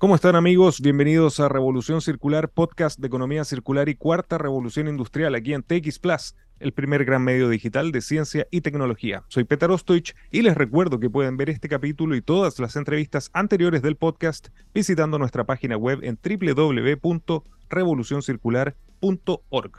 ¿Cómo están amigos? Bienvenidos a Revolución Circular, podcast de economía circular y cuarta revolución industrial aquí en TX Plus, el primer gran medio digital de ciencia y tecnología. Soy Petar Ostoich y les recuerdo que pueden ver este capítulo y todas las entrevistas anteriores del podcast visitando nuestra página web en www.revolucioncircular.org.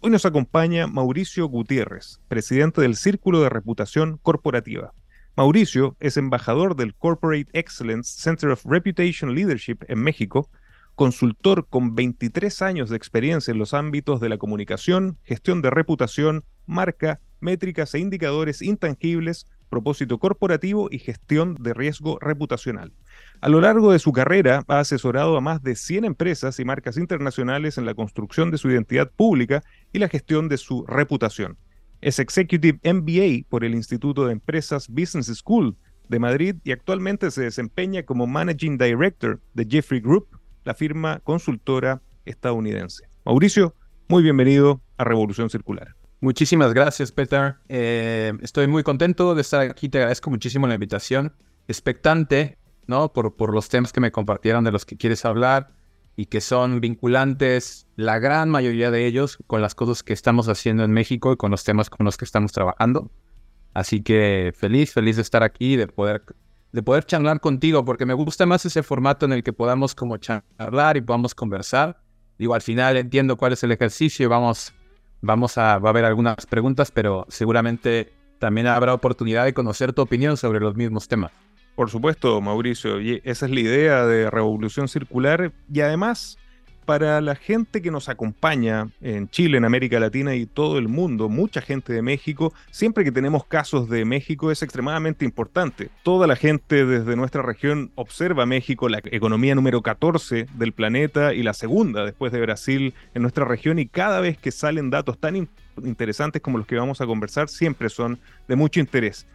Hoy nos acompaña Mauricio Gutiérrez, presidente del Círculo de Reputación Corporativa. Mauricio es embajador del Corporate Excellence Center of Reputation Leadership en México, consultor con 23 años de experiencia en los ámbitos de la comunicación, gestión de reputación, marca, métricas e indicadores intangibles, propósito corporativo y gestión de riesgo reputacional. A lo largo de su carrera ha asesorado a más de 100 empresas y marcas internacionales en la construcción de su identidad pública y la gestión de su reputación. Es Executive MBA por el Instituto de Empresas Business School de Madrid y actualmente se desempeña como Managing Director de Jeffrey Group, la firma consultora estadounidense. Mauricio, muy bienvenido a Revolución Circular. Muchísimas gracias, Peter. Eh, estoy muy contento de estar aquí. Te agradezco muchísimo la invitación. Expectante, ¿no? Por, por los temas que me compartieron de los que quieres hablar y que son vinculantes, la gran mayoría de ellos, con las cosas que estamos haciendo en México y con los temas con los que estamos trabajando. Así que feliz, feliz de estar aquí, de poder, de poder charlar contigo, porque me gusta más ese formato en el que podamos como charlar y podamos conversar. Digo, al final entiendo cuál es el ejercicio, vamos, vamos a, va a haber algunas preguntas, pero seguramente también habrá oportunidad de conocer tu opinión sobre los mismos temas. Por supuesto, Mauricio, y esa es la idea de Revolución Circular y además para la gente que nos acompaña en Chile, en América Latina y todo el mundo, mucha gente de México, siempre que tenemos casos de México es extremadamente importante. Toda la gente desde nuestra región observa México, la economía número 14 del planeta y la segunda después de Brasil en nuestra región y cada vez que salen datos tan interesantes como los que vamos a conversar siempre son de mucho interés.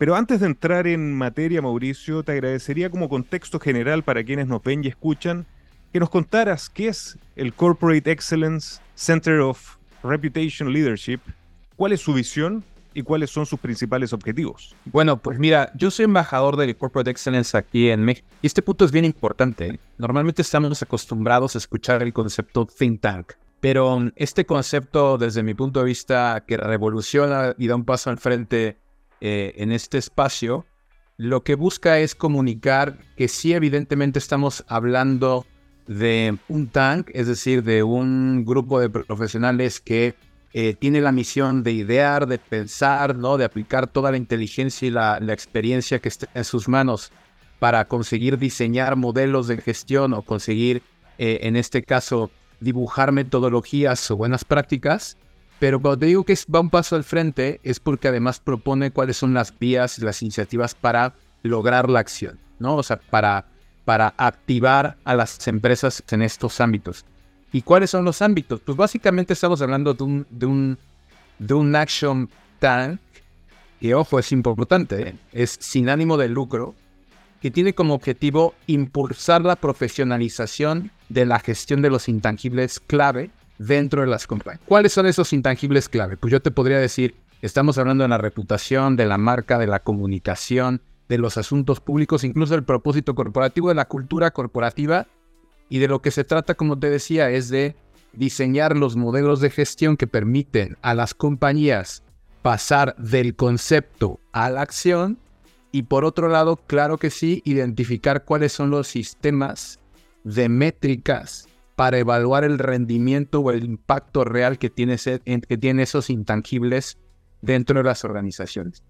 Pero antes de entrar en materia, Mauricio, te agradecería como contexto general para quienes nos ven y escuchan, que nos contaras qué es el Corporate Excellence Center of Reputation Leadership, cuál es su visión y cuáles son sus principales objetivos. Bueno, pues mira, yo soy embajador del Corporate Excellence aquí en México y este punto es bien importante. Normalmente estamos acostumbrados a escuchar el concepto think tank, pero este concepto desde mi punto de vista que revoluciona y da un paso al frente eh, en este espacio, lo que busca es comunicar que sí, evidentemente estamos hablando de un tank, es decir, de un grupo de profesionales que eh, tiene la misión de idear, de pensar, ¿no? de aplicar toda la inteligencia y la, experiencia que esté en sus manos para conseguir diseñar modelos de gestión o conseguir, eh, en este caso, dibujar metodologías o buenas prácticas pero cuando te digo que va un paso al frente, es porque además propone cuáles son las vías, las iniciativas para lograr la acción, ¿no? O sea, para, para activar a las empresas en estos ámbitos. ¿Y cuáles son los ámbitos? Pues básicamente estamos hablando de un, de un, de un action tank, que ojo, es importante, ¿eh? es sin ánimo de lucro, que tiene como objetivo impulsar la profesionalización de la gestión de los intangibles clave dentro de las compañías. ¿Cuáles son esos intangibles clave? Pues yo te podría decir, estamos hablando de la reputación, de la marca, de la comunicación, de los asuntos públicos, incluso del propósito corporativo, de la cultura corporativa. Y de lo que se trata, como te decía, es de diseñar los modelos de gestión que permiten a las compañías pasar del concepto a la acción. Y por otro lado, claro que sí, identificar cuáles son los sistemas de métricas para evaluar el rendimiento o el impacto real que tiene, que tiene esos intangibles dentro de las organizaciones.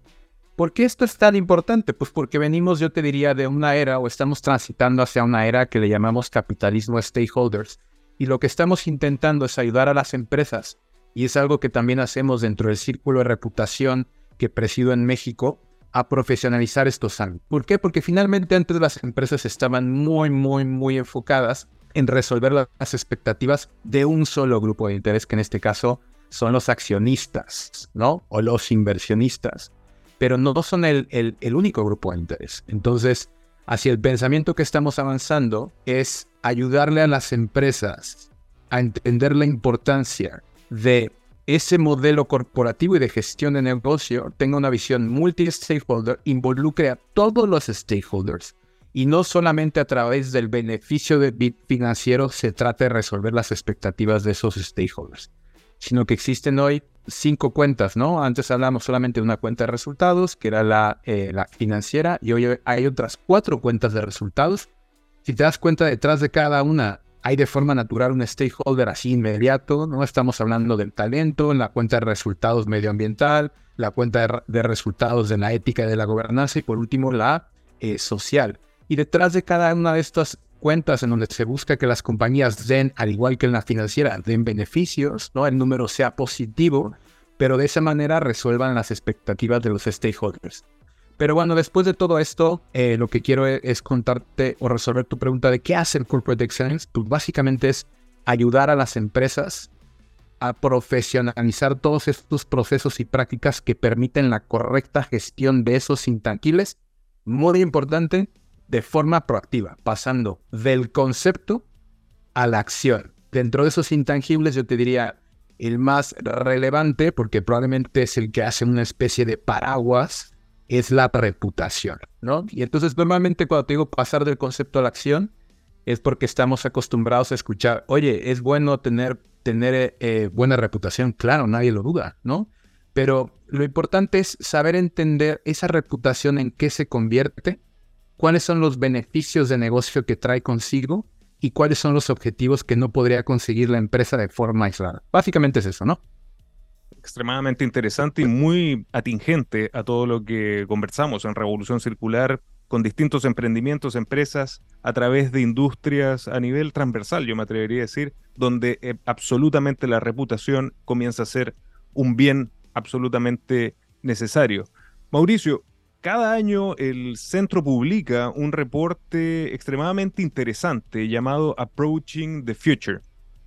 ¿Por qué esto es tan importante? Pues porque venimos, yo te diría, de una era o estamos transitando hacia una era que le llamamos capitalismo stakeholders. Y lo que estamos intentando es ayudar a las empresas, y es algo que también hacemos dentro del círculo de reputación que presido en México, a profesionalizar estos ámbitos. ¿Por qué? Porque finalmente antes las empresas estaban muy, muy, muy enfocadas en resolver las expectativas de un solo grupo de interés, que en este caso son los accionistas, ¿no? O los inversionistas. Pero no son el, el, único grupo de interés. Entonces, hacia el pensamiento que estamos avanzando es ayudarle a las empresas a entender la importancia de ese modelo corporativo y de gestión de negocio tenga una visión multi-stakeholder, involucre a todos los stakeholders y no solamente a través del beneficio de financiero se trata de resolver las expectativas de esos stakeholders, sino que existen hoy cinco cuentas, ¿no? Antes hablamos solamente de una cuenta de resultados, que era la, eh, la financiera, y hoy hay otras cuatro cuentas de resultados. Si te das cuenta, detrás de cada una hay de forma natural un stakeholder así inmediato, ¿no? Estamos hablando del talento, en la cuenta de resultados medioambiental, la cuenta de, resultados de la ética y de la gobernanza, y por último la eh, social. Y detrás de cada una de estas cuentas en donde se busca que las compañías den, al igual que en la financiera, den beneficios, ¿no? El número sea positivo, pero de esa manera resuelvan las expectativas de los stakeholders. Pero bueno, después de todo esto, eh, lo que quiero e-, es, contarte o resolver tu pregunta de qué hace el Corporate Excellence. Pues básicamente es ayudar a las empresas a profesionalizar todos estos procesos y prácticas que permiten la correcta gestión de esos intangibles. Muy importante, de forma proactiva, pasando del concepto a la acción. Dentro de esos intangibles yo te diría el más relevante, porque probablemente es el que hace una especie de paraguas, es la reputación, ¿no? Y entonces normalmente cuando te digo pasar del concepto a la acción, es porque estamos acostumbrados a escuchar, oye, es bueno tener, tener eh, buena reputación, claro, nadie lo duda, ¿no? Pero lo importante es saber entender esa reputación en qué se convierte cuáles son los beneficios de negocio que trae consigo y cuáles son los objetivos que no podría conseguir la empresa de forma aislada. Básicamente es eso, ¿no? Extremadamente interesante y muy atingente a todo lo que conversamos en Revolución Circular con distintos emprendimientos, empresas, a través de industrias a nivel transversal, yo me atrevería a decir, donde eh, absolutamente la reputación comienza a ser un bien absolutamente necesario. Mauricio, cada año el centro publica un reporte extremadamente interesante llamado Approaching the Future,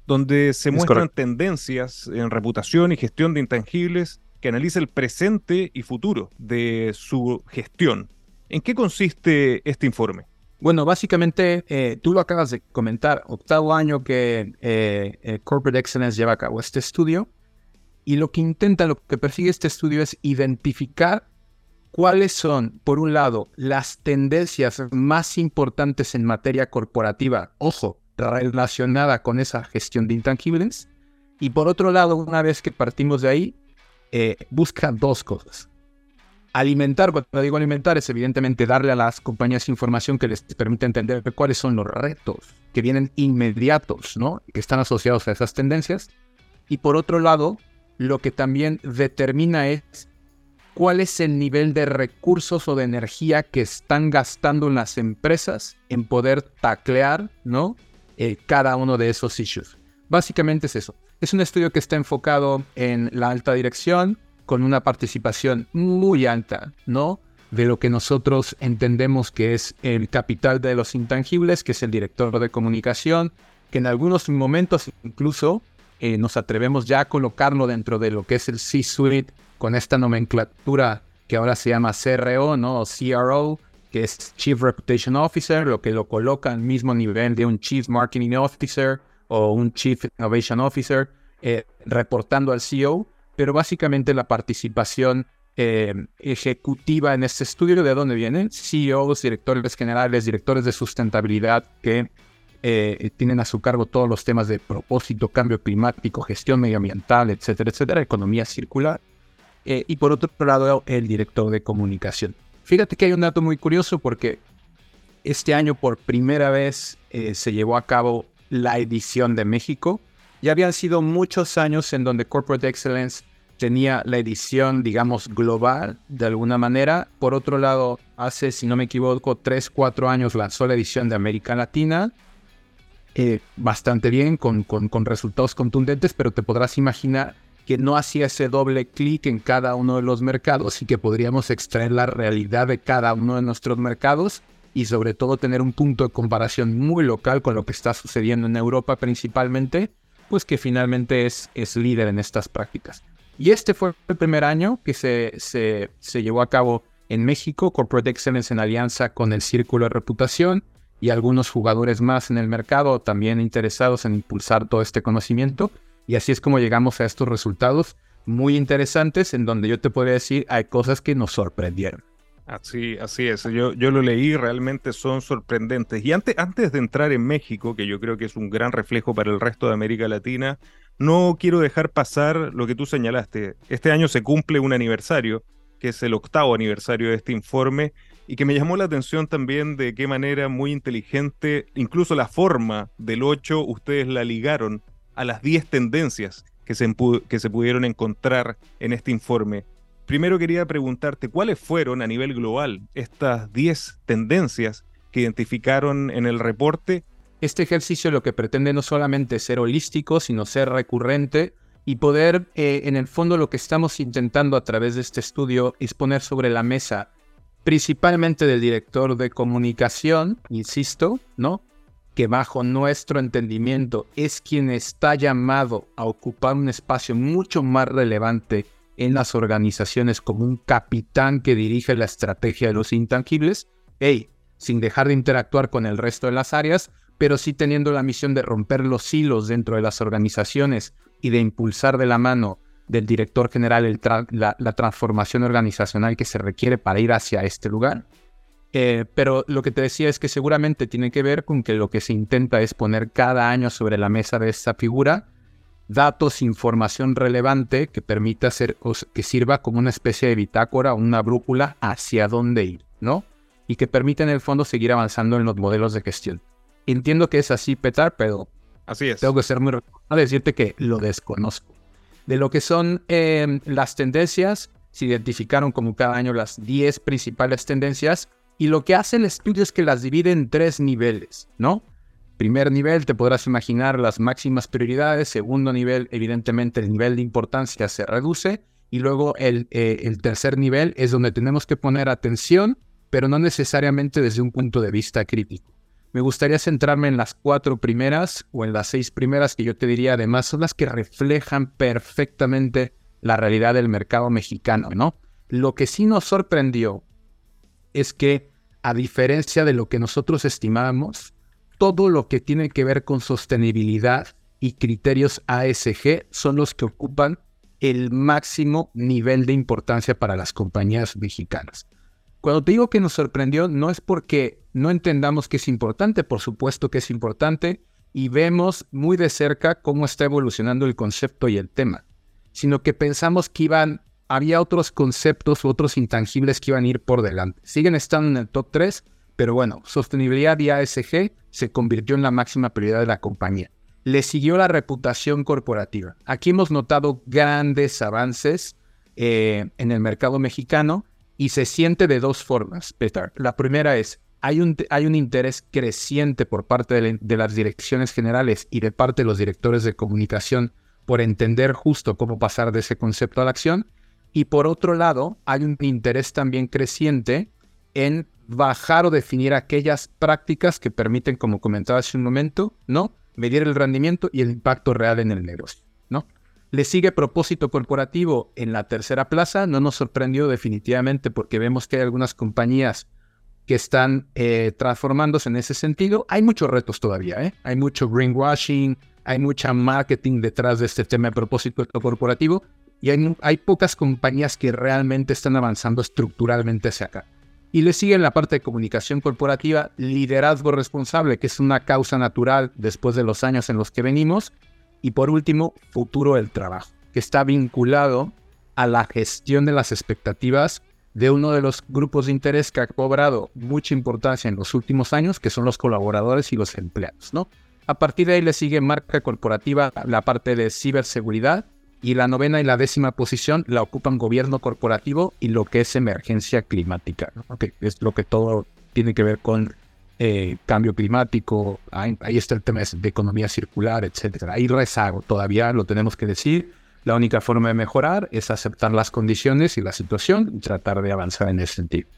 donde se muestran tendencias en reputación y gestión de intangibles que analiza el presente y futuro de su gestión. ¿En qué consiste este informe? Bueno, básicamente eh, tú lo acabas de comentar, octavo año que eh, eh, Corporate Excellence lleva a cabo este estudio y lo que intenta, lo que persigue este estudio es identificar cuáles son, por un lado, las tendencias más importantes en materia corporativa, ojo, relacionada con esa gestión de intangibles, y por otro lado, una vez que partimos de ahí, eh, busca dos cosas. Alimentar, cuando digo alimentar, es evidentemente darle a las compañías información que les permite entender cuáles son los retos que vienen inmediatos, ¿no? Que están asociados a esas tendencias. Y por otro lado, lo que también determina es cuál es el nivel de recursos o de energía que están gastando las empresas en poder taclear, ¿no? Eh, cada uno de esos issues. Básicamente es eso. Es un estudio que está enfocado en la alta dirección, con una participación muy alta, ¿no? De lo que nosotros entendemos que es el capital de los intangibles, que es el director de comunicación, que en algunos momentos incluso eh, nos atrevemos ya a colocarlo dentro de lo que es el C-Suite con esta nomenclatura que ahora se llama CRO, ¿no? CRO, que es Chief Reputation Officer, lo que lo coloca al mismo nivel de un Chief Marketing Officer o un Chief Innovation Officer, eh, reportando al CEO, pero básicamente la participación eh, ejecutiva en este estudio, ¿de dónde vienen? CEOs, directores generales, directores de sustentabilidad que eh, tienen a su cargo todos los temas de propósito, cambio climático, gestión medioambiental, etcétera, etcétera, economía circular. Eh, y por otro lado, el director de comunicación. Fíjate que hay un dato muy curioso porque este año por primera vez eh, se llevó a cabo la edición de México. Ya habían sido muchos años en donde Corporate Excellence tenía la edición, digamos, global de alguna manera. Por otro lado, hace, si no me equivoco, tres, cuatro años lanzó la edición de América Latina. Eh, bastante bien, con, con, resultados contundentes, pero te podrás imaginar que no hacía ese doble clic en cada uno de los mercados y que podríamos extraer la realidad de cada uno de nuestros mercados y sobre todo tener un punto de comparación muy local con lo que está sucediendo en Europa principalmente, pues que finalmente es, es líder en estas prácticas. Y este fue el primer año que se, se, se llevó a cabo en México, Corporate Excellence en alianza con el Círculo de Reputación y algunos jugadores más en el mercado también interesados en impulsar todo este conocimiento. Y así es como llegamos a estos resultados muy interesantes en donde yo te podría decir hay cosas que nos sorprendieron. Así, así es. Yo, yo lo leí, realmente son sorprendentes. Y antes, antes de entrar en México, que yo creo que es un gran reflejo para el resto de América Latina, no quiero dejar pasar lo que tú señalaste. Este año se cumple un aniversario, que es el octavo aniversario de este informe, y que me llamó la atención también de qué manera muy inteligente, incluso la forma del 8, ustedes la ligaron a las 10 tendencias que se, que se pudieron encontrar en este informe. Primero quería preguntarte cuáles fueron a nivel global estas 10 tendencias que identificaron en el reporte. Este ejercicio lo que pretende no solamente ser holístico, sino ser recurrente y poder, eh, en el fondo, lo que estamos intentando a través de este estudio es poner sobre la mesa, principalmente del director de comunicación, insisto, ¿no? Que bajo nuestro entendimiento es quien está llamado a ocupar un espacio mucho más relevante en las organizaciones como un capitán que dirige la estrategia de los intangibles, hey, sin dejar de interactuar con el resto de las áreas, pero sí teniendo la misión de romper los hilos dentro de las organizaciones y de impulsar de la mano del director general la, transformación organizacional que se requiere para ir hacia este lugar. Eh, pero lo que te decía es que seguramente tiene que ver con que lo que se intenta es poner cada año sobre la mesa de esta figura datos, información relevante que permita ser, que sirva como una especie de bitácora, una brújula hacia dónde ir, ¿no? Y que permita en el fondo seguir avanzando en los modelos de gestión. Entiendo que es así, Petar, pero así es. tengo que ser muy a decirte que lo desconozco. De lo que son em, las tendencias, se identificaron como cada año las 10 principales tendencias y lo que hace el estudio es que las divide en tres niveles, ¿no? Primer nivel, te podrás imaginar las máximas prioridades. Segundo nivel, evidentemente, el nivel de importancia se reduce. Y luego el, eh, el tercer nivel es donde tenemos que poner atención, pero no necesariamente desde un punto de vista crítico. Me gustaría centrarme en las cuatro primeras o en las seis primeras que yo te diría además son las que reflejan perfectamente la realidad del mercado mexicano, ¿no? Lo que sí nos sorprendió es que, a diferencia de lo que nosotros estimábamos, todo lo que tiene que ver con sostenibilidad y criterios ASG son los que ocupan el máximo nivel de importancia para las compañías mexicanas. Cuando te digo que nos sorprendió, no es porque no entendamos que es importante, por supuesto que es importante, y vemos muy de cerca cómo está evolucionando el concepto y el tema, sino que pensamos que iban, había otros conceptos u otros intangibles que iban a ir por delante. Siguen estando en el top 3, pero bueno, sostenibilidad y ASG se convirtió en la máxima prioridad de la compañía. Le siguió la reputación corporativa. Aquí hemos notado grandes avances eh, en el mercado mexicano y se siente de dos formas, Peter. La primera es, hay un, hay un interés creciente por parte de, de las direcciones generales y de parte de los directores de comunicación por entender justo cómo pasar de ese concepto a la acción. Y por otro lado, hay un interés también creciente en bajar o definir aquellas prácticas que permiten, como comentaba hace un momento, ¿no? Medir el rendimiento y el impacto real en el negocio. Le sigue propósito corporativo en la tercera plaza, no nos sorprendió definitivamente porque vemos que hay algunas compañías que están eh, transformándose en ese sentido. Hay muchos retos todavía, ¿eh? Hay mucho greenwashing, hay mucha marketing detrás de este tema de propósito corporativo y hay, hay pocas compañías que realmente están avanzando estructuralmente hacia acá. Y le sigue en la parte de comunicación corporativa, liderazgo responsable, que es una causa natural después de los años en los que venimos. Y por último, futuro del trabajo, que está vinculado a la gestión de las expectativas de uno de los grupos de interés que ha cobrado mucha importancia en los últimos años, que son los colaboradores y los empleados, ¿no? A partir de ahí le sigue marca corporativa la parte de ciberseguridad, y la novena y la décima posición la ocupan gobierno corporativo y lo que es emergencia climática, que es lo que todo tiene que ver con eh, cambio climático, ahí, está el tema de economía circular, etcétera. Ahí rezago, todavía lo tenemos que decir. La única forma de mejorar es aceptar las condiciones y la situación y tratar de avanzar en ese sentido.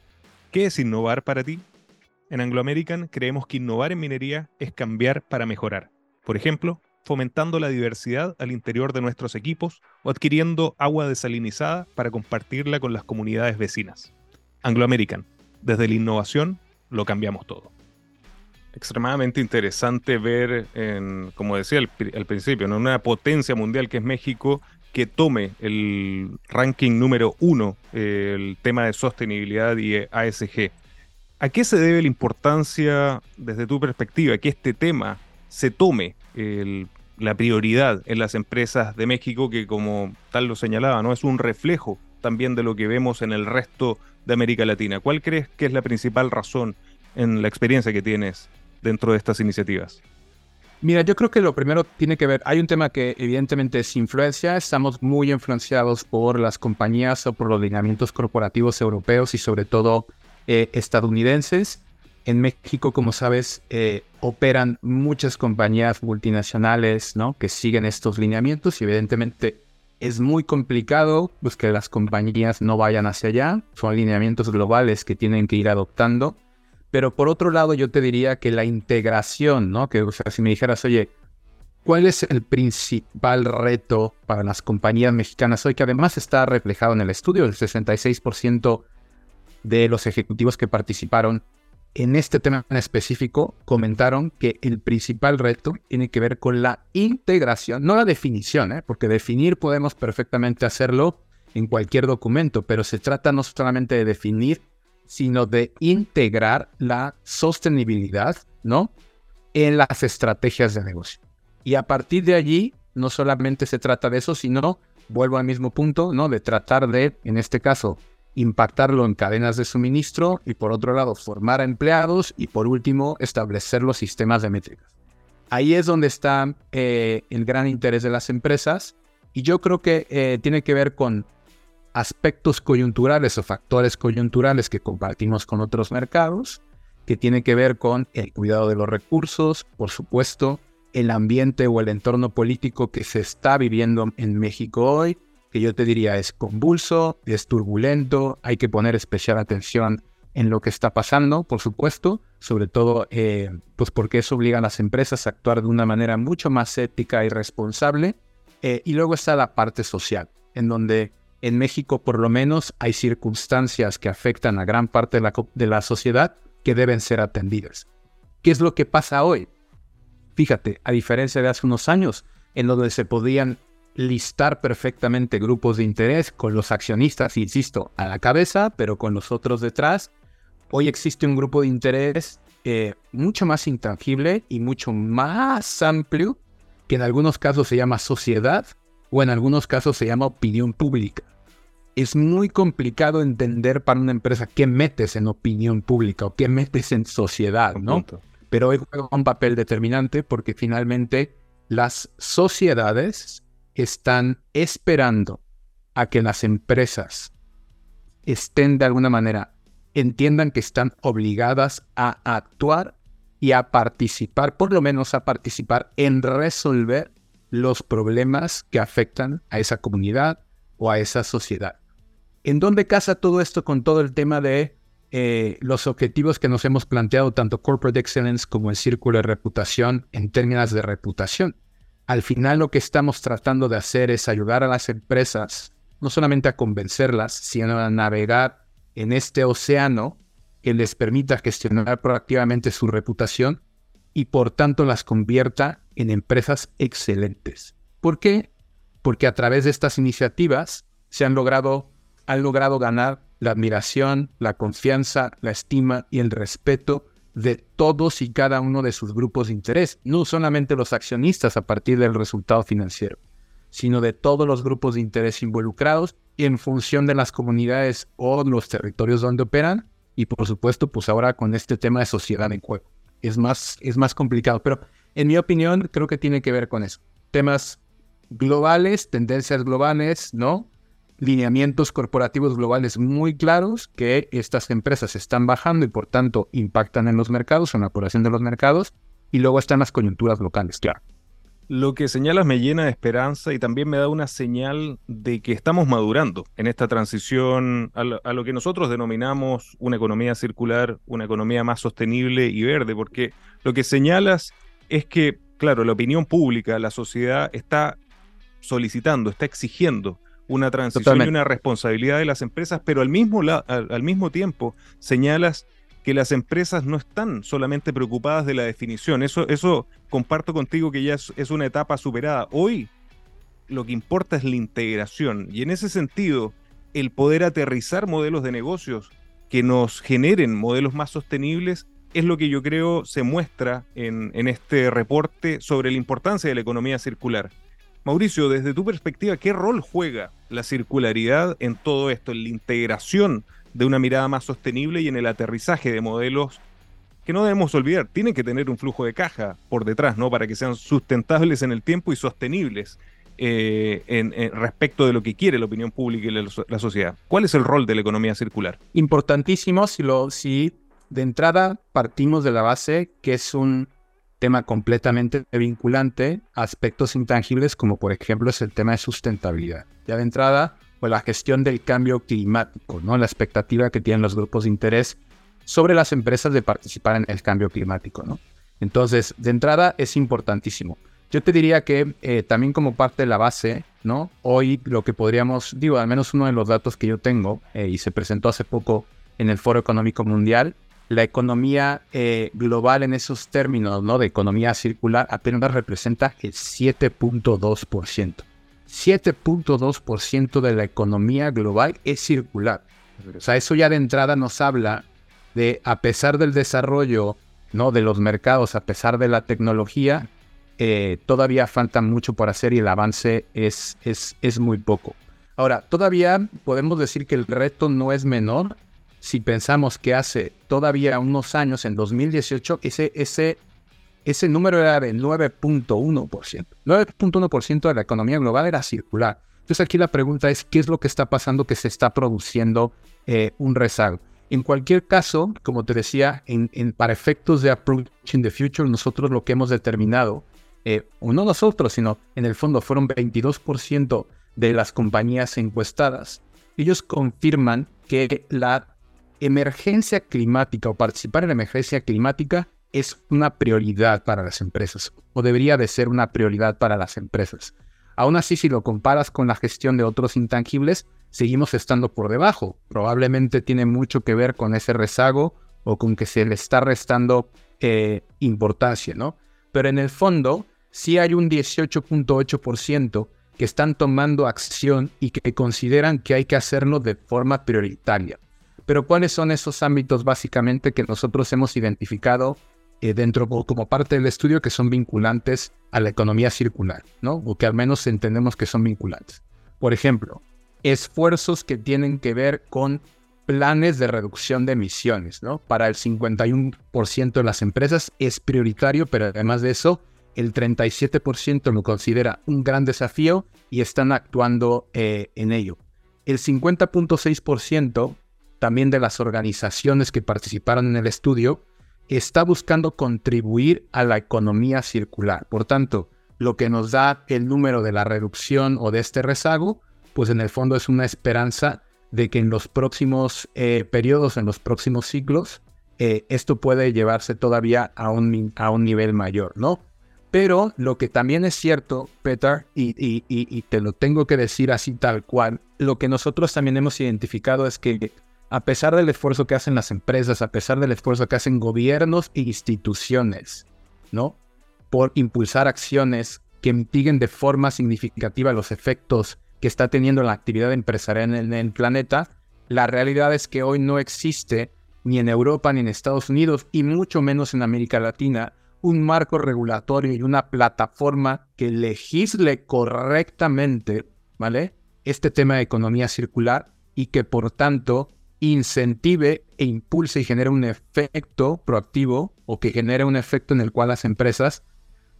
¿Qué es innovar para ti? En Anglo American creemos que innovar en minería es cambiar para mejorar. Por ejemplo, fomentando la diversidad al interior de nuestros equipos o adquiriendo agua desalinizada para compartirla con las comunidades vecinas. Anglo American, desde la innovación lo cambiamos todo. Extremadamente interesante ver, en, como decía al, principio, en una potencia mundial que es México, que tome el ranking número uno, el tema de sostenibilidad y ASG. ¿A qué se debe la importancia, desde tu perspectiva, que este tema se tome la prioridad en las empresas de México, que como tal lo señalaba, no es un reflejo también de lo que vemos en el resto de América Latina? ¿Cuál crees que es la principal razón en la experiencia que tienes dentro de estas iniciativas? Mira, yo creo que lo primero tiene que ver, hay un tema que evidentemente es influencia, estamos muy influenciados por las compañías o por los lineamientos corporativos europeos y sobre todo eh, estadounidenses. En México, como sabes, eh, operan muchas compañías multinacionales ¿no? que siguen estos lineamientos y evidentemente es muy complicado pues, que las compañías no vayan hacia allá. Son lineamientos globales que tienen que ir adoptando. Pero por otro lado, yo te diría que la integración, ¿no? Que, o sea, si me dijeras, oye, ¿cuál es el principal reto para las compañías mexicanas hoy? Que además está reflejado en el estudio, el 66% de los ejecutivos que participaron en este tema en específico comentaron que el principal reto tiene que ver con la integración, no la definición, ¿eh? porque definir podemos perfectamente hacerlo en cualquier documento, pero se trata no solamente de definir sino de integrar la sostenibilidad, ¿no? En las estrategias de negocio. Y a partir de allí, no solamente se trata de eso, sino, vuelvo al mismo punto, ¿no? De tratar de, en este caso, impactarlo en cadenas de suministro y por otro lado, formar a empleados y por último, establecer los sistemas de métricas. Ahí es donde está eh, el gran interés de las empresas y yo creo que eh, tiene que ver con aspectos coyunturales o factores coyunturales que compartimos con otros mercados, que tiene que ver con el cuidado de los recursos, por supuesto, el ambiente o el entorno político que se está viviendo en México hoy, que yo te diría es convulso, es turbulento, hay que poner especial atención en lo que está pasando, por supuesto, sobre todo eh, pues porque eso obliga a las empresas a actuar de una manera mucho más ética y responsable. Eh, y luego está la parte social, en donde en México por lo menos hay circunstancias que afectan a gran parte de la, sociedad que deben ser atendidas. ¿Qué es lo que pasa hoy? Fíjate, a diferencia de hace unos años, en donde se podían listar perfectamente grupos de interés con los accionistas, insisto, a la cabeza, pero con los otros detrás, hoy existe un grupo de interés eh, mucho más intangible y mucho más amplio, que en algunos casos se llama sociedad o en algunos casos se llama opinión pública es muy complicado entender para una empresa qué metes en opinión pública o qué metes en sociedad, ¿no? Pero hoy juega un papel determinante porque finalmente las sociedades están esperando a que las empresas estén de alguna manera, entiendan que están obligadas a actuar y a participar, por lo menos a participar en resolver los problemas que afectan a esa comunidad o a esa sociedad. ¿En dónde casa todo esto con todo el tema de eh, los objetivos que nos hemos planteado, tanto Corporate Excellence como el Círculo de Reputación, en términos de reputación? Al final lo que estamos tratando de hacer es ayudar a las empresas, no solamente a convencerlas, sino a navegar en este océano que les permita gestionar proactivamente su reputación y por tanto las convierta en empresas excelentes. ¿Por qué? Porque a través de estas iniciativas se han logrado han logrado ganar la admiración, la confianza, la estima y el respeto de todos y cada uno de sus grupos de interés, no solamente los accionistas a partir del resultado financiero, sino de todos los grupos de interés involucrados y en función de las comunidades o los territorios donde operan y por supuesto pues ahora con este tema de sociedad en juego. Es más, es más complicado, pero en mi opinión creo que tiene que ver con eso. Temas globales, tendencias globales, ¿no? lineamientos corporativos globales muy claros que estas empresas están bajando y por tanto impactan en los mercados, en la operación de los mercados, y luego están las coyunturas locales, claro. Lo que señalas me llena de esperanza y también me da una señal de que estamos madurando en esta transición a lo, a lo, que nosotros denominamos una economía circular, una economía más sostenible y verde, porque lo que señalas es que, claro, la opinión pública, la sociedad está solicitando, está exigiendo una transición y una responsabilidad de las empresas, pero al mismo, al, mismo tiempo señalas que las empresas no están solamente preocupadas de la definición. Eso, eso comparto contigo que ya es, una etapa superada. Hoy lo que importa es la integración. Y en ese sentido, el poder aterrizar modelos de negocios que nos generen modelos más sostenibles es lo que yo creo se muestra en, en este reporte sobre la importancia de la economía circular. Mauricio, desde tu perspectiva, ¿qué rol juega la circularidad en todo esto, en la integración de una mirada más sostenible y en el aterrizaje de modelos que no debemos olvidar, tienen que tener un flujo de caja por detrás, ¿no? Para que sean sustentables en el tiempo y sostenibles eh, en, respecto de lo que quiere la opinión pública y la, sociedad. ¿Cuál es el rol de la economía circular? Importantísimo si, lo, si de entrada partimos de la base que es un tema completamente vinculante a aspectos intangibles como por ejemplo es el tema de sustentabilidad. Ya de entrada, pues la gestión del cambio climático, ¿no? La expectativa que tienen los grupos de interés sobre las empresas de participar en el cambio climático, ¿no? Entonces, de entrada es importantísimo. Yo te diría que eh, también como parte de la base, ¿no? Hoy lo que podríamos, digo, al menos uno de los datos que yo tengo eh, y se presentó hace poco en el Foro Económico Mundial, la economía eh, global en esos términos, ¿no? De economía circular apenas representa el 7.2%. 7.2% de la economía global es circular. O sea, eso ya de entrada nos habla de, a pesar del desarrollo ¿no? de los mercados, a pesar de la tecnología, eh, todavía falta mucho por hacer y el avance es, es, es muy poco. Ahora, todavía podemos decir que el reto no es menor si pensamos que hace todavía unos años, en 2018, ese, ese, ese número era de 9.1%. 9.1% de la economía global era circular. Entonces aquí la pregunta es, ¿qué es lo que está pasando que se está produciendo eh, un rezago? En cualquier caso, como te decía, para efectos de Approaching the Future, nosotros lo que hemos determinado, eh, o no nosotros, sino en el fondo fueron 22% de las compañías encuestadas. Ellos confirman que la emergencia climática o participar en la emergencia climática es una prioridad para las empresas, o debería de ser una prioridad para las empresas. Aún así, si lo comparas con la gestión de otros intangibles, seguimos estando por debajo. Probablemente tiene mucho que ver con ese rezago o con que se le está restando eh, importancia, ¿no? Pero en el fondo, sí hay un 18.8% que están tomando acción y que consideran que hay que hacerlo de forma prioritaria. Pero ¿cuáles son esos ámbitos básicamente que nosotros hemos identificado eh, dentro como parte del estudio que son vinculantes a la economía circular, ¿no? O que al menos entendemos que son vinculantes. Por ejemplo, esfuerzos que tienen que ver con planes de reducción de emisiones, ¿no? Para el 51% de las empresas es prioritario, pero además de eso, el 37% lo considera un gran desafío y están actuando eh, en ello. El 50.6% también de las organizaciones que participaron en el estudio está buscando contribuir a la economía circular. Por tanto, lo que nos da el número de la reducción o de este rezago pues en el fondo es una esperanza de que en los próximos eh, periodos, en los próximos ciclos, eh, esto puede llevarse todavía a un, a un nivel mayor, ¿no? Pero lo que también es cierto, Peter, y, te lo tengo que decir así tal cual, lo que nosotros también hemos identificado es que a pesar del esfuerzo que hacen las empresas, a pesar del esfuerzo que hacen gobiernos e instituciones, ¿no? Por impulsar acciones que mitiguen de forma significativa los efectos que está teniendo la actividad empresarial en el, planeta, la realidad es que hoy no existe ni en Europa ni en Estados Unidos y mucho menos en América Latina un marco regulatorio y una plataforma que legisle correctamente, ¿vale? Este tema de economía circular y que por tanto incentive e impulse y genere un efecto proactivo o que genere un efecto en el cual las empresas,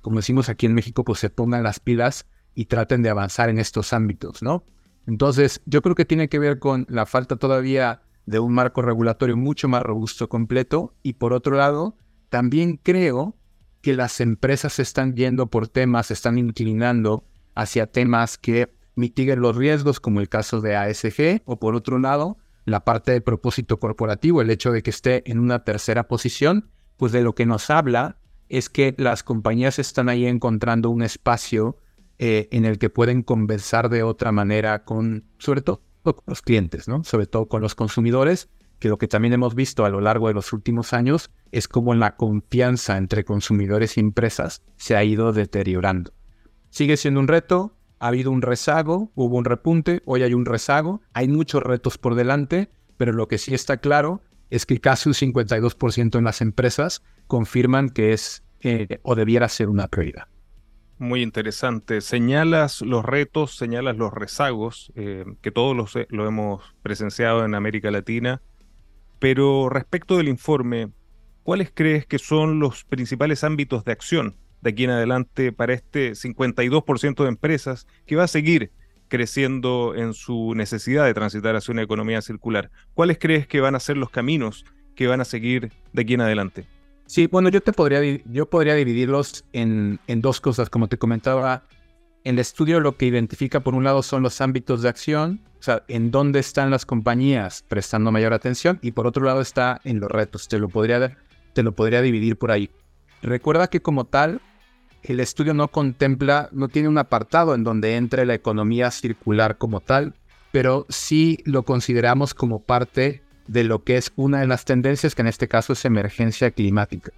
como decimos aquí en México, pues se pongan las pilas y traten de avanzar en estos ámbitos, ¿no? Entonces, yo creo que tiene que ver con la falta todavía de un marco regulatorio mucho más robusto, completo, y por otro lado, también creo que las empresas están yendo por temas, están inclinando hacia temas que mitiguen los riesgos, como el caso de ASG, o por otro lado, la parte de propósito corporativo, el hecho de que esté en una tercera posición, pues de lo que nos habla es que las compañías están ahí encontrando un espacio eh, en el que pueden conversar de otra manera con, sobre todo con los clientes, ¿no? Sobre todo con los consumidores, que lo que también hemos visto a lo largo de los últimos años es cómo la confianza entre consumidores y empresas se ha ido deteriorando. Sigue siendo un reto, ha habido un rezago, hubo un repunte, hoy hay un rezago, hay muchos retos por delante, pero lo que sí está claro es que casi un 52% en las empresas confirman que es eh, o debiera ser una prioridad. Muy interesante. Señalas los retos, señalas los rezagos, eh, que todos los, lo hemos presenciado en América Latina, pero respecto del informe, ¿cuáles crees que son los principales ámbitos de acción de aquí en adelante para este 52% de empresas que va a seguir creciendo en su necesidad de transitar hacia una economía circular? ¿Cuáles crees que van a ser los caminos que van a seguir de aquí en adelante? Sí, bueno, yo te podría, yo podría dividirlos en, en dos cosas. Como te comentaba, el estudio lo que identifica por un lado son los ámbitos de acción, o sea, en dónde están las compañías prestando mayor atención, y por otro lado está en los retos. Te lo podría, te lo podría dividir por ahí. Recuerda que como tal, el estudio no contempla, no tiene un apartado en donde entre la economía circular como tal, pero sí lo consideramos como parte de lo que es una de las tendencias que en este caso es emergencia climática.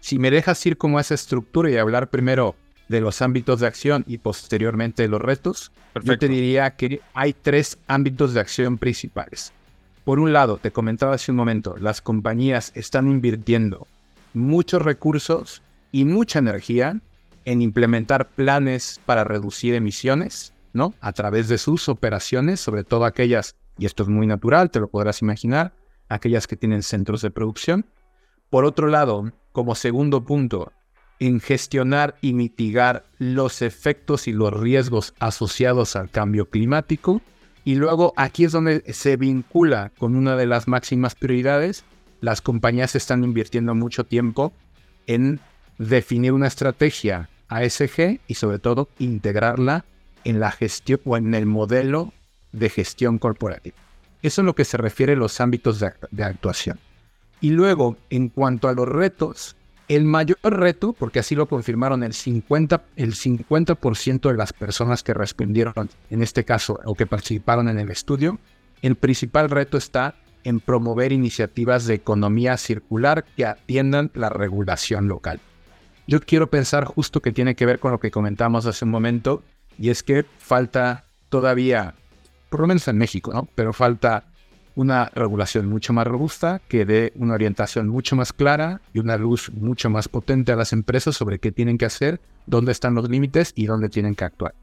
Si me dejas ir como esa estructura y hablar primero de los ámbitos de acción y posteriormente de los retos, yo te diría que hay tres ámbitos de acción principales. Por un lado, te comentaba hace un momento, las compañías están invirtiendo muchos recursos y mucha energía en implementar planes para reducir emisiones, ¿no? A través de sus operaciones, sobre todo aquellas y esto es muy natural, te lo podrás imaginar, aquellas que tienen centros de producción. Por otro lado, como segundo punto, en gestionar y mitigar los efectos y los riesgos asociados al cambio climático. Y luego aquí es donde se vincula con una de las máximas prioridades. Las compañías están invirtiendo mucho tiempo en definir una estrategia ASG y sobre todo integrarla en la gestión o en el modelo de gestión corporativa. Eso es lo que se refiere a los ámbitos de, actuación. Y luego, en cuanto a los retos, el mayor reto, porque así lo confirmaron el 50%, el 50 de las personas que respondieron, en este caso, o que participaron en el estudio, el principal reto está en promover iniciativas de economía circular que atiendan la regulación local. Yo quiero pensar justo que tiene que ver con lo que comentamos hace un momento, y es que falta todavía por lo menos en México, ¿no? Pero falta una regulación mucho más robusta que dé una orientación mucho más clara y una luz mucho más potente a las empresas sobre qué tienen que hacer, dónde están los límites y dónde tienen que actuar.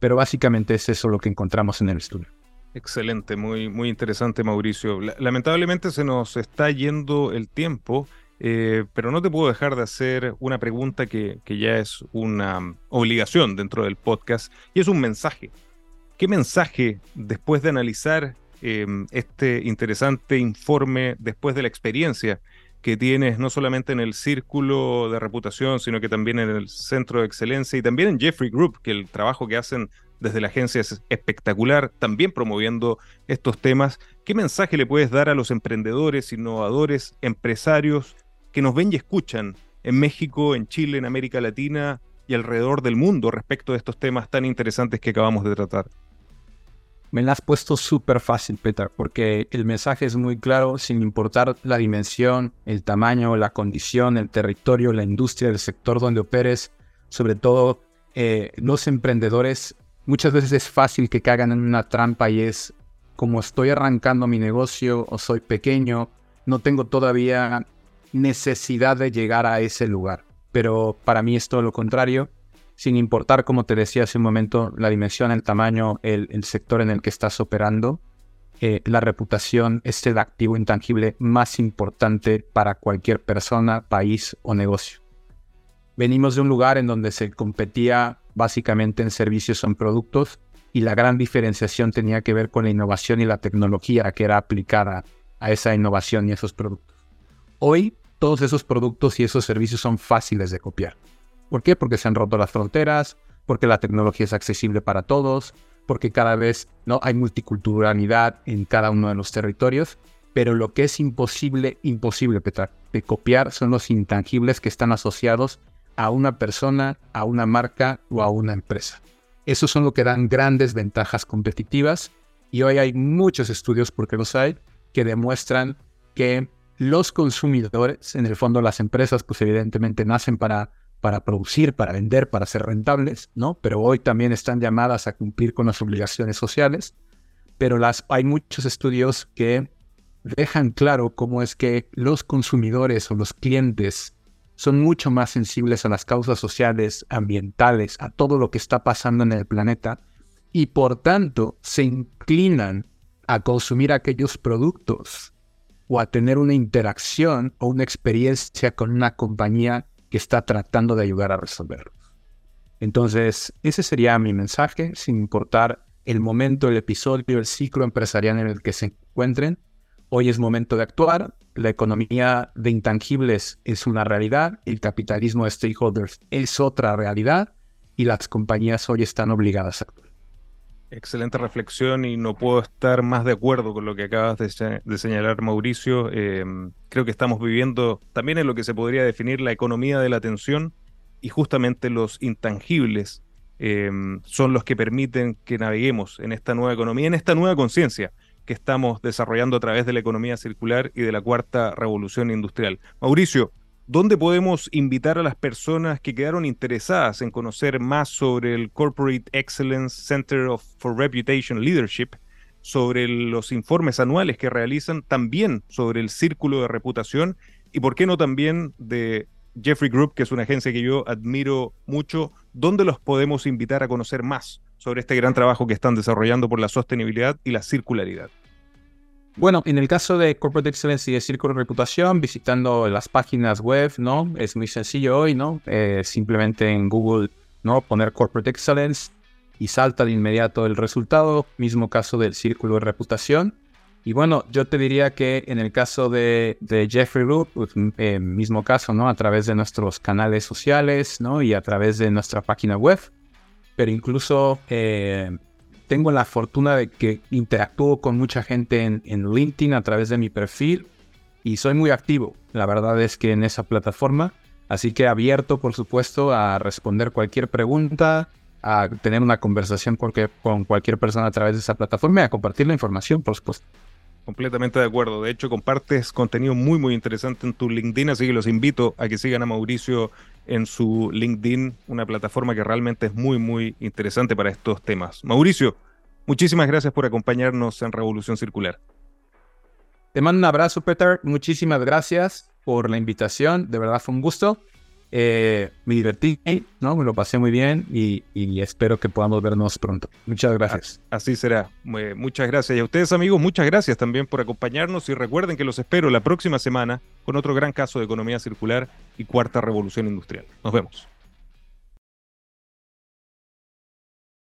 Pero básicamente es eso lo que encontramos en el estudio. Excelente, muy, muy interesante Mauricio. Lamentablemente se nos está yendo el tiempo, eh, pero no te puedo dejar de hacer una pregunta que, que ya es una obligación dentro del podcast y es un mensaje ¿Qué mensaje, después de analizar em, este interesante informe, después de la experiencia que tienes no solamente en el círculo de reputación, sino que también en el centro de excelencia y también en Jeffrey Group, que el trabajo que hacen desde la agencia es espectacular, también promoviendo estos temas. ¿Qué mensaje le puedes dar a los emprendedores, innovadores, empresarios que nos ven y escuchan en México, en Chile, en América Latina y alrededor del mundo respecto de estos temas tan interesantes que acabamos de tratar? Me la has puesto súper fácil, Peter, porque el mensaje es muy claro, sin importar la dimensión, el tamaño, la condición, el territorio, la industria, el sector donde operes, sobre todo eh, los emprendedores, muchas veces es fácil que caigan en una trampa y es como estoy arrancando mi negocio o soy pequeño, no tengo todavía necesidad de llegar a ese lugar. Pero para mí es todo lo contrario sin importar, como te decía hace un momento, la dimensión, el tamaño, el, sector en el que estás operando, eh, la reputación es el activo intangible más importante para cualquier persona, país o negocio. Venimos de un lugar en donde se competía básicamente en servicios o en productos y la gran diferenciación tenía que ver con la innovación y la tecnología que era aplicada a esa innovación y esos productos. Hoy todos esos productos y esos servicios son fáciles de copiar. ¿Por qué? Porque se han roto las fronteras, porque la tecnología es accesible para todos, porque cada vez ¿no? hay multiculturalidad en cada uno de los territorios, pero lo que es imposible, imposible Petra, de copiar son los intangibles que están asociados a una persona, a una marca o a una empresa. Esos son lo que dan grandes ventajas competitivas y hoy hay muchos estudios, porque los hay, que demuestran que los consumidores, en el fondo las empresas, pues evidentemente nacen para para producir, para vender, para ser rentables, ¿no? Pero hoy también están llamadas a cumplir con las obligaciones sociales. Pero las, hay muchos estudios que dejan claro cómo es que los consumidores o los clientes son mucho más sensibles a las causas sociales, ambientales, a todo lo que está pasando en el planeta y por tanto se inclinan a consumir aquellos productos o a tener una interacción o una experiencia con una compañía que está tratando de ayudar a resolverlos. Entonces, ese sería mi mensaje, sin importar el momento, el episodio, el ciclo empresarial en el que se encuentren. Hoy es momento de actuar. La economía de intangibles es una realidad. El capitalismo de stakeholders es otra realidad. Y las compañías hoy están obligadas a actuar. Excelente reflexión y no puedo estar más de acuerdo con lo que acabas de, señalar, Mauricio. Em, creo que estamos viviendo también en lo que se podría definir la economía de la atención y justamente los intangibles em, son los que permiten que naveguemos en esta nueva economía, en esta nueva conciencia que estamos desarrollando a través de la economía circular y de la cuarta revolución industrial. Mauricio, ¿Dónde podemos invitar a las personas que quedaron interesadas en conocer más sobre el Corporate Excellence Center for Reputation Leadership, sobre los informes anuales que realizan, también sobre el círculo de reputación y, por qué no, también de Jeffrey Group, que es una agencia que yo admiro mucho? ¿Dónde los podemos invitar a conocer más sobre este gran trabajo que están desarrollando por la sostenibilidad y la circularidad? Bueno, en el caso de Corporate Excellence y de Círculo de Reputación, visitando las páginas web, ¿no? Es muy sencillo hoy, ¿no? Eh, simplemente en Google, ¿no? Poner Corporate Excellence y salta de inmediato el resultado. Mismo caso del Círculo de Reputación. Y bueno, yo te diría que en el caso de, Jeffrey Root, pues, eh, mismo caso, ¿no? A través de nuestros canales sociales, ¿no? Y a través de nuestra página web. Pero incluso eh, tengo la fortuna de que interactúo con mucha gente en, LinkedIn a través de mi perfil y soy muy activo. La verdad es que en esa plataforma, así que abierto, por supuesto, a responder cualquier pregunta, a tener una conversación con, con cualquier persona a través de esa plataforma y a compartir la información, por supuesto. Completamente de acuerdo. De hecho, compartes contenido muy, muy interesante en tu LinkedIn, así que los invito a que sigan a Mauricio en su LinkedIn, una plataforma que realmente es muy, muy interesante para estos temas. Mauricio, muchísimas gracias por acompañarnos en Revolución Circular. Te mando un abrazo, Peter. Muchísimas gracias por la invitación. De verdad fue un gusto. Eh, me divertí, ¿no? Me lo pasé muy bien y, espero que podamos vernos pronto. Muchas gracias. Así será. Muchas gracias. Y a ustedes, amigos, muchas gracias también por acompañarnos y recuerden que los espero la próxima semana con otro gran caso de economía circular y cuarta revolución industrial. Nos vemos.